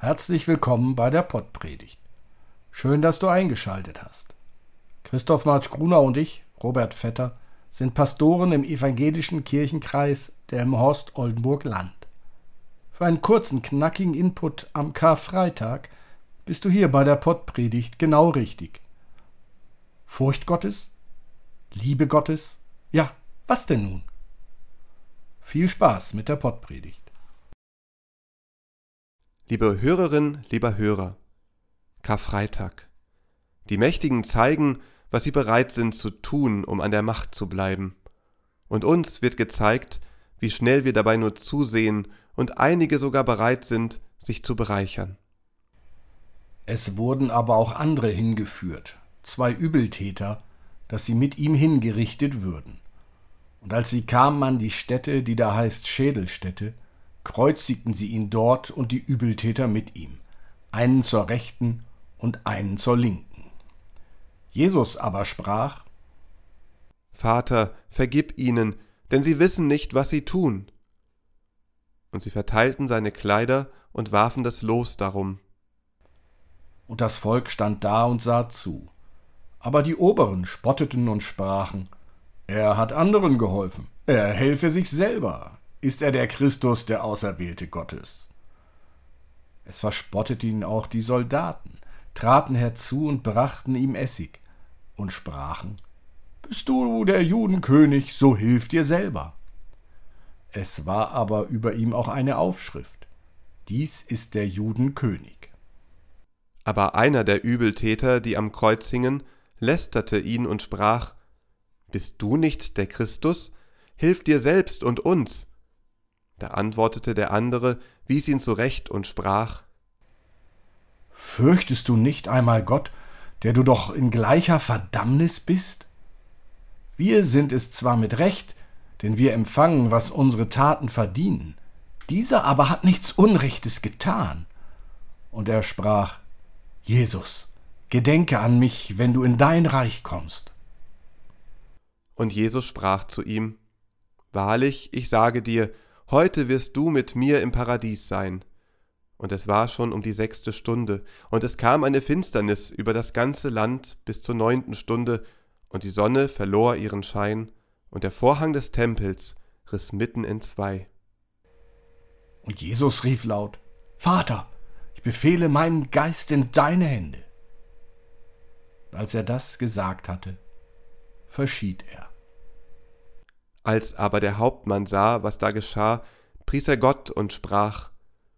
Herzlich willkommen bei der Pottpredigt. Schön, dass du eingeschaltet hast. Christoph Marsch Gruner und ich, Robert Vetter, sind Pastoren im evangelischen Kirchenkreis der im Horst Oldenburg Land. Für einen kurzen, knackigen Input am Karfreitag bist du hier bei der Pottpredigt genau richtig. Furcht Gottes? Liebe Gottes? Ja, was denn nun? Viel Spaß mit der Pottpredigt. Liebe Hörerin, lieber Hörer, Karfreitag. Die Mächtigen zeigen, was sie bereit sind zu tun, um an der Macht zu bleiben. Und uns wird gezeigt, wie schnell wir dabei nur zusehen und einige sogar bereit sind, sich zu bereichern. Es wurden aber auch andere hingeführt, zwei Übeltäter, dass sie mit ihm hingerichtet würden. Und als sie kamen an die Stätte, die da heißt Schädelstätte, kreuzigten sie ihn dort und die Übeltäter mit ihm, einen zur rechten und einen zur linken. Jesus aber sprach Vater, vergib ihnen, denn sie wissen nicht, was sie tun. Und sie verteilten seine Kleider und warfen das Los darum. Und das Volk stand da und sah zu. Aber die Oberen spotteten und sprachen, er hat anderen geholfen, er helfe sich selber, ist er der Christus, der Auserwählte Gottes. Es verspotteten ihn auch die Soldaten, traten herzu und brachten ihm Essig und sprachen, Bist du der Judenkönig, so hilf dir selber. Es war aber über ihm auch eine Aufschrift, Dies ist der Judenkönig. Aber einer der Übeltäter, die am Kreuz hingen, lästerte ihn und sprach, Bist du nicht der Christus? Hilf dir selbst und uns. Da antwortete der andere, wies ihn zurecht und sprach Fürchtest du nicht einmal Gott, der du doch in gleicher Verdammnis bist? Wir sind es zwar mit Recht, denn wir empfangen, was unsere Taten verdienen. Dieser aber hat nichts Unrechtes getan. Und er sprach, Jesus, gedenke an mich, wenn du in dein Reich kommst. Und Jesus sprach zu ihm, Wahrlich, ich sage dir, Heute wirst du mit mir im Paradies sein. Und es war schon um die sechste Stunde, und es kam eine Finsternis über das ganze Land bis zur neunten Stunde, und die Sonne verlor ihren Schein, und der Vorhang des Tempels riss mitten entzwei. Und Jesus rief laut, Vater, ich befehle meinen Geist in deine Hände. Als er das gesagt hatte, verschied er. Als aber der Hauptmann sah, was da geschah, pries er Gott und sprach,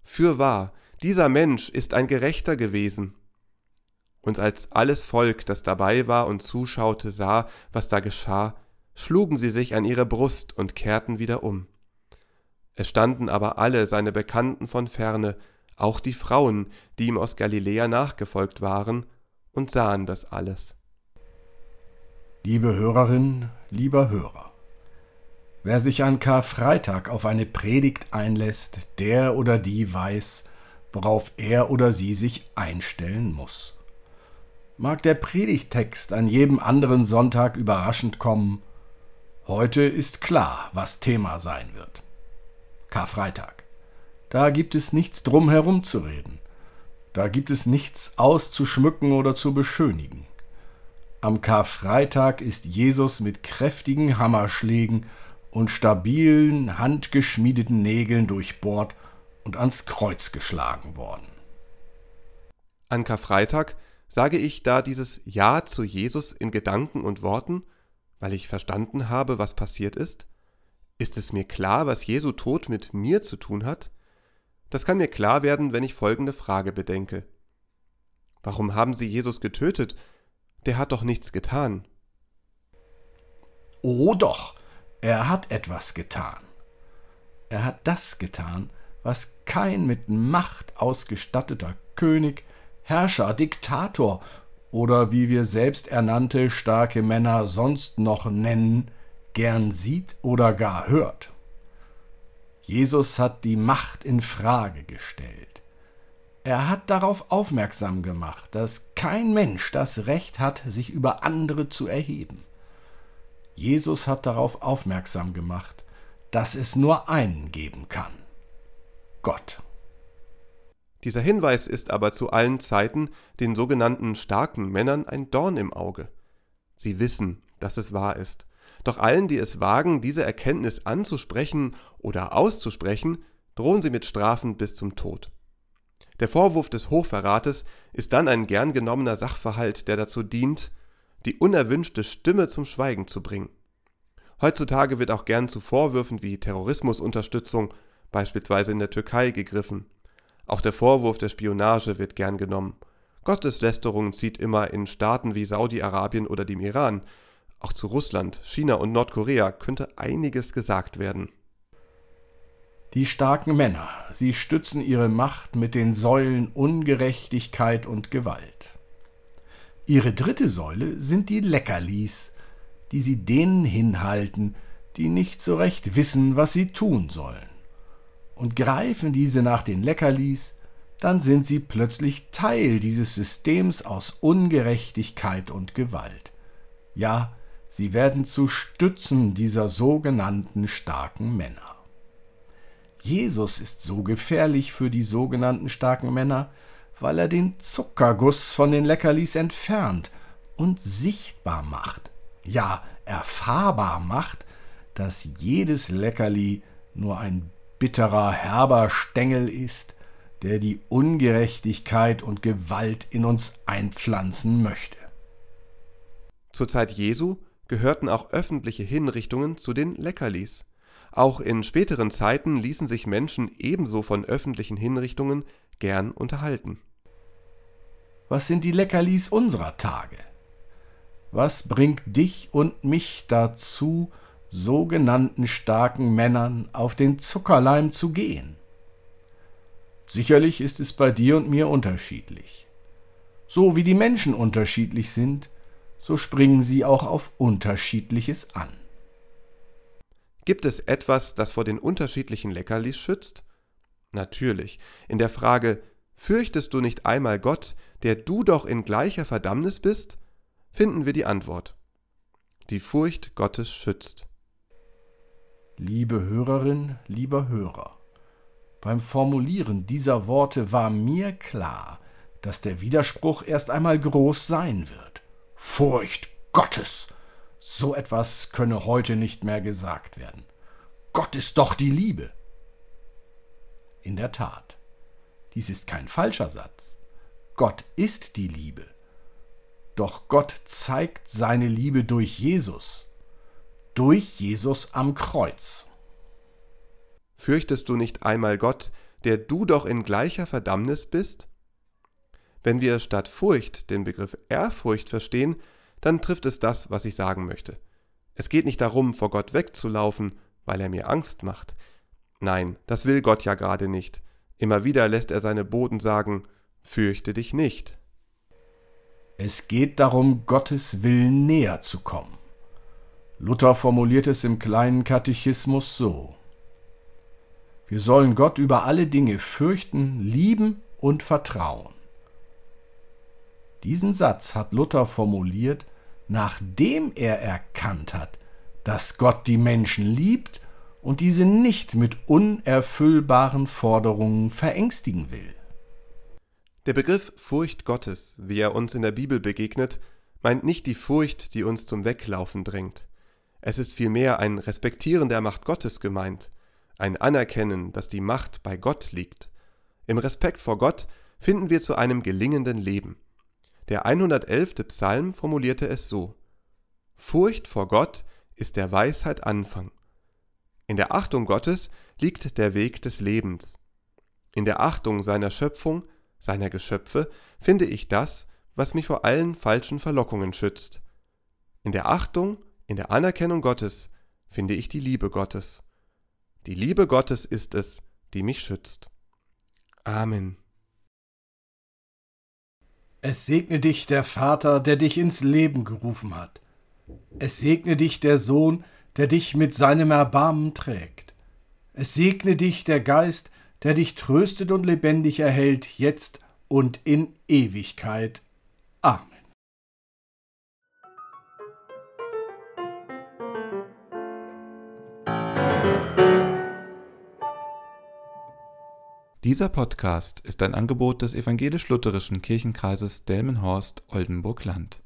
Fürwahr, dieser Mensch ist ein Gerechter gewesen. Und als alles Volk, das dabei war und zuschaute, sah, was da geschah, schlugen sie sich an ihre Brust und kehrten wieder um. Es standen aber alle seine Bekannten von ferne, auch die Frauen, die ihm aus Galiläa nachgefolgt waren, und sahen das alles. Liebe Hörerin, lieber Hörer, Wer sich an Karfreitag auf eine Predigt einlässt, der oder die weiß, worauf er oder sie sich einstellen muss. Mag der Predigtext an jedem anderen Sonntag überraschend kommen, heute ist klar, was Thema sein wird. Karfreitag. Da gibt es nichts drum herum zu reden. Da gibt es nichts auszuschmücken oder zu beschönigen. Am Karfreitag ist Jesus mit kräftigen Hammerschlägen und stabilen, handgeschmiedeten Nägeln durchbohrt und ans Kreuz geschlagen worden. An Karfreitag sage ich da dieses Ja zu Jesus in Gedanken und Worten, weil ich verstanden habe, was passiert ist? Ist es mir klar, was Jesu Tod mit mir zu tun hat? Das kann mir klar werden, wenn ich folgende Frage bedenke. Warum haben sie Jesus getötet? Der hat doch nichts getan. Oh doch, er hat etwas getan. Er hat das getan, was kein mit Macht ausgestatteter König, Herrscher, Diktator oder wie wir selbst ernannte starke Männer sonst noch nennen, gern sieht oder gar hört. Jesus hat die Macht in Frage gestellt. Er hat darauf aufmerksam gemacht, dass kein Mensch das Recht hat, sich über andere zu erheben. Jesus hat darauf aufmerksam gemacht, dass es nur einen geben kann. Gott. Dieser Hinweis ist aber zu allen Zeiten den sogenannten starken Männern ein Dorn im Auge. Sie wissen, dass es wahr ist. Doch allen, die es wagen, diese Erkenntnis anzusprechen oder auszusprechen, drohen sie mit Strafen bis zum Tod. Der Vorwurf des Hochverrates ist dann ein gern genommener Sachverhalt, der dazu dient, die unerwünschte Stimme zum Schweigen zu bringen. Heutzutage wird auch gern zu Vorwürfen wie Terrorismusunterstützung, beispielsweise in der Türkei, gegriffen. Auch der Vorwurf der Spionage wird gern genommen. Gotteslästerung zieht immer in Staaten wie Saudi-Arabien oder dem Iran. Auch zu Russland, China und Nordkorea könnte einiges gesagt werden. Die starken Männer, sie stützen ihre Macht mit den Säulen Ungerechtigkeit und Gewalt. Ihre dritte Säule sind die Leckerlis, die sie denen hinhalten, die nicht so recht wissen, was sie tun sollen. Und greifen diese nach den Leckerlis, dann sind sie plötzlich Teil dieses Systems aus Ungerechtigkeit und Gewalt. Ja, sie werden zu Stützen dieser sogenannten starken Männer. Jesus ist so gefährlich für die sogenannten starken Männer, weil er den Zuckerguss von den Leckerlis entfernt und sichtbar macht, ja erfahrbar macht, dass jedes Leckerli nur ein bitterer, herber Stängel ist, der die Ungerechtigkeit und Gewalt in uns einpflanzen möchte. Zur Zeit Jesu gehörten auch öffentliche Hinrichtungen zu den Leckerlis. Auch in späteren Zeiten ließen sich Menschen ebenso von öffentlichen Hinrichtungen gern unterhalten. Was sind die Leckerlis unserer Tage? Was bringt dich und mich dazu, sogenannten starken Männern auf den Zuckerleim zu gehen? Sicherlich ist es bei dir und mir unterschiedlich. So wie die Menschen unterschiedlich sind, so springen sie auch auf unterschiedliches an. Gibt es etwas, das vor den unterschiedlichen Leckerlis schützt? Natürlich. In der Frage, fürchtest du nicht einmal Gott, der du doch in gleicher Verdammnis bist, finden wir die Antwort. Die Furcht Gottes schützt. Liebe Hörerin, lieber Hörer, beim Formulieren dieser Worte war mir klar, dass der Widerspruch erst einmal groß sein wird. Furcht Gottes! So etwas könne heute nicht mehr gesagt werden. Gott ist doch die Liebe. In der Tat, dies ist kein falscher Satz. Gott ist die Liebe. Doch Gott zeigt seine Liebe durch Jesus, durch Jesus am Kreuz. Fürchtest du nicht einmal Gott, der du doch in gleicher Verdammnis bist? Wenn wir statt Furcht den Begriff Ehrfurcht verstehen, dann trifft es das, was ich sagen möchte. Es geht nicht darum, vor Gott wegzulaufen, weil er mir Angst macht. Nein, das will Gott ja gerade nicht. Immer wieder lässt er seine Boten sagen, fürchte dich nicht. Es geht darum, Gottes Willen näher zu kommen. Luther formuliert es im kleinen Katechismus so. Wir sollen Gott über alle Dinge fürchten, lieben und vertrauen. Diesen Satz hat Luther formuliert, nachdem er erkannt hat, dass Gott die Menschen liebt und diese nicht mit unerfüllbaren Forderungen verängstigen will. Der Begriff Furcht Gottes, wie er uns in der Bibel begegnet, meint nicht die Furcht, die uns zum Weglaufen drängt. Es ist vielmehr ein Respektieren der Macht Gottes gemeint, ein Anerkennen, dass die Macht bei Gott liegt. Im Respekt vor Gott finden wir zu einem gelingenden Leben. Der 111. Psalm formulierte es so: Furcht vor Gott ist der Weisheit Anfang. In der Achtung Gottes liegt der Weg des Lebens. In der Achtung seiner Schöpfung, seiner Geschöpfe, finde ich das, was mich vor allen falschen Verlockungen schützt. In der Achtung, in der Anerkennung Gottes finde ich die Liebe Gottes. Die Liebe Gottes ist es, die mich schützt. Amen. Es segne dich der Vater, der dich ins Leben gerufen hat. Es segne dich der Sohn, der dich mit seinem Erbarmen trägt. Es segne dich der Geist, der dich tröstet und lebendig erhält, jetzt und in Ewigkeit. Amen. Dieser Podcast ist ein Angebot des evangelisch-lutherischen Kirchenkreises Delmenhorst-Oldenburg-Land.